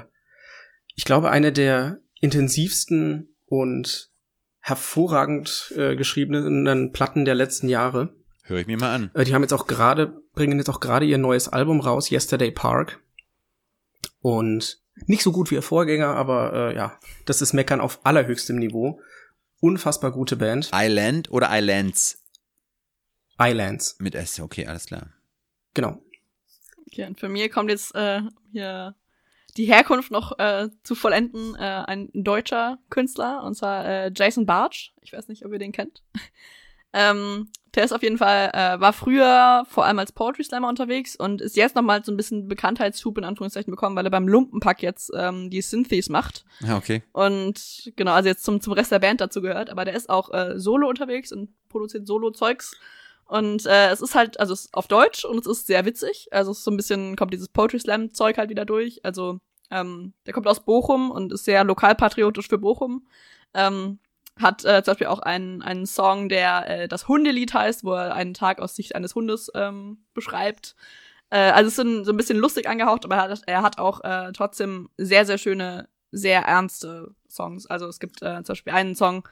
ich glaube, eine der intensivsten und hervorragend äh, geschriebenen Platten der letzten Jahre. Höre ich mir mal an. Äh, die haben jetzt auch gerade, bringen jetzt auch gerade ihr neues Album raus, Yesterday Park. Und nicht so gut wie ihr Vorgänger, aber äh, ja, das ist Meckern auf allerhöchstem Niveau. Unfassbar gute Band. Island oder Islands? Islands. Mit S, okay, alles klar. Genau. Okay, und für mich kommt jetzt äh, hier die Herkunft noch äh, zu vollenden, äh, ein deutscher Künstler, und zwar äh, Jason Bartsch. Ich weiß nicht, ob ihr den kennt. Ähm, der ist auf jeden Fall, äh, war früher vor allem als Poetry Slammer unterwegs und ist jetzt nochmal so ein bisschen Bekanntheitsschub in Anführungszeichen bekommen, weil er beim Lumpenpack jetzt ähm, die Synthes macht. Ja, okay. Und genau, also jetzt zum, zum Rest der Band dazu gehört, aber der ist auch äh, solo unterwegs und produziert Solo-Zeugs. Und äh, es ist halt, also es ist auf Deutsch und es ist sehr witzig. Also es ist so ein bisschen, kommt dieses Poetry Slam-Zeug halt wieder durch. Also ähm, der kommt aus Bochum und ist sehr lokalpatriotisch für Bochum. Ähm, hat äh, zum Beispiel auch einen, einen Song, der äh, das Hundelied heißt, wo er einen Tag aus Sicht eines Hundes ähm, beschreibt. Äh, also es ist so ein, bisschen lustig angehaucht, aber er hat, er hat auch äh, trotzdem sehr, sehr schöne, sehr ernste Songs. Also es gibt äh, zum Beispiel einen Song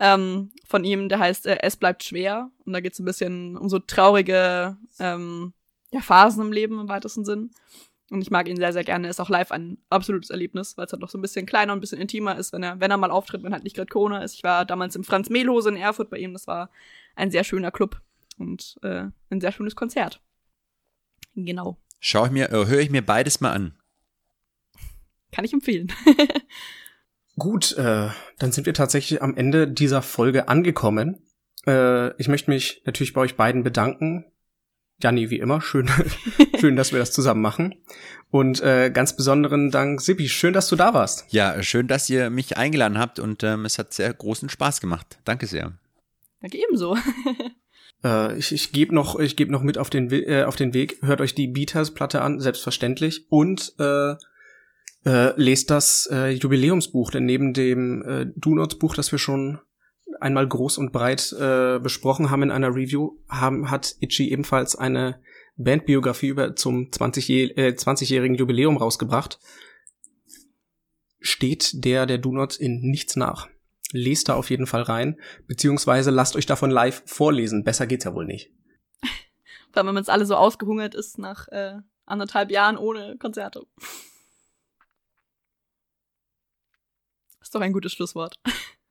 ähm, von ihm, der heißt äh, Es bleibt schwer. Und da geht es ein bisschen um so traurige ähm, ja, Phasen im Leben im weitesten Sinn. Und ich mag ihn sehr, sehr gerne. Ist auch live ein absolutes Erlebnis, weil es halt noch so ein bisschen kleiner und ein bisschen intimer ist, wenn er, wenn er mal auftritt, wenn halt nicht gerade Corona ist. Ich war damals im Franz Mehlhose in Erfurt bei ihm. Das war ein sehr schöner Club und äh, ein sehr schönes Konzert. Genau. Schau ich mir, äh, höre ich mir beides mal an. Kann ich empfehlen. [laughs] Gut, äh, dann sind wir tatsächlich am Ende dieser Folge angekommen. Äh, ich möchte mich natürlich bei euch beiden bedanken. Janni, wie immer, schön, [laughs] [laughs] schön, dass wir das zusammen machen. Und äh, ganz besonderen Dank, Sippi, schön, dass du da warst. Ja, schön, dass ihr mich eingeladen habt und ähm, es hat sehr großen Spaß gemacht. Danke sehr. Danke ebenso. [laughs] äh, ich ich gebe noch, ich geb noch mit auf den, äh, auf den Weg. Hört euch die Beaters-Platte an, selbstverständlich. Und äh, äh, lest das äh, Jubiläumsbuch, denn neben dem äh, Do-Notes-Buch, das wir schon einmal groß und breit äh, besprochen haben in einer Review, haben, hat Itchy ebenfalls eine Bandbiografie über zum 20-jährigen äh, 20 Jubiläum rausgebracht. Steht der der Do Nots in nichts nach. Lest da auf jeden Fall rein, beziehungsweise lasst euch davon live vorlesen. Besser geht's ja wohl nicht. [laughs] Wenn man jetzt alle so ausgehungert ist nach äh, anderthalb Jahren ohne Konzerte. Ist doch ein gutes Schlusswort. [laughs]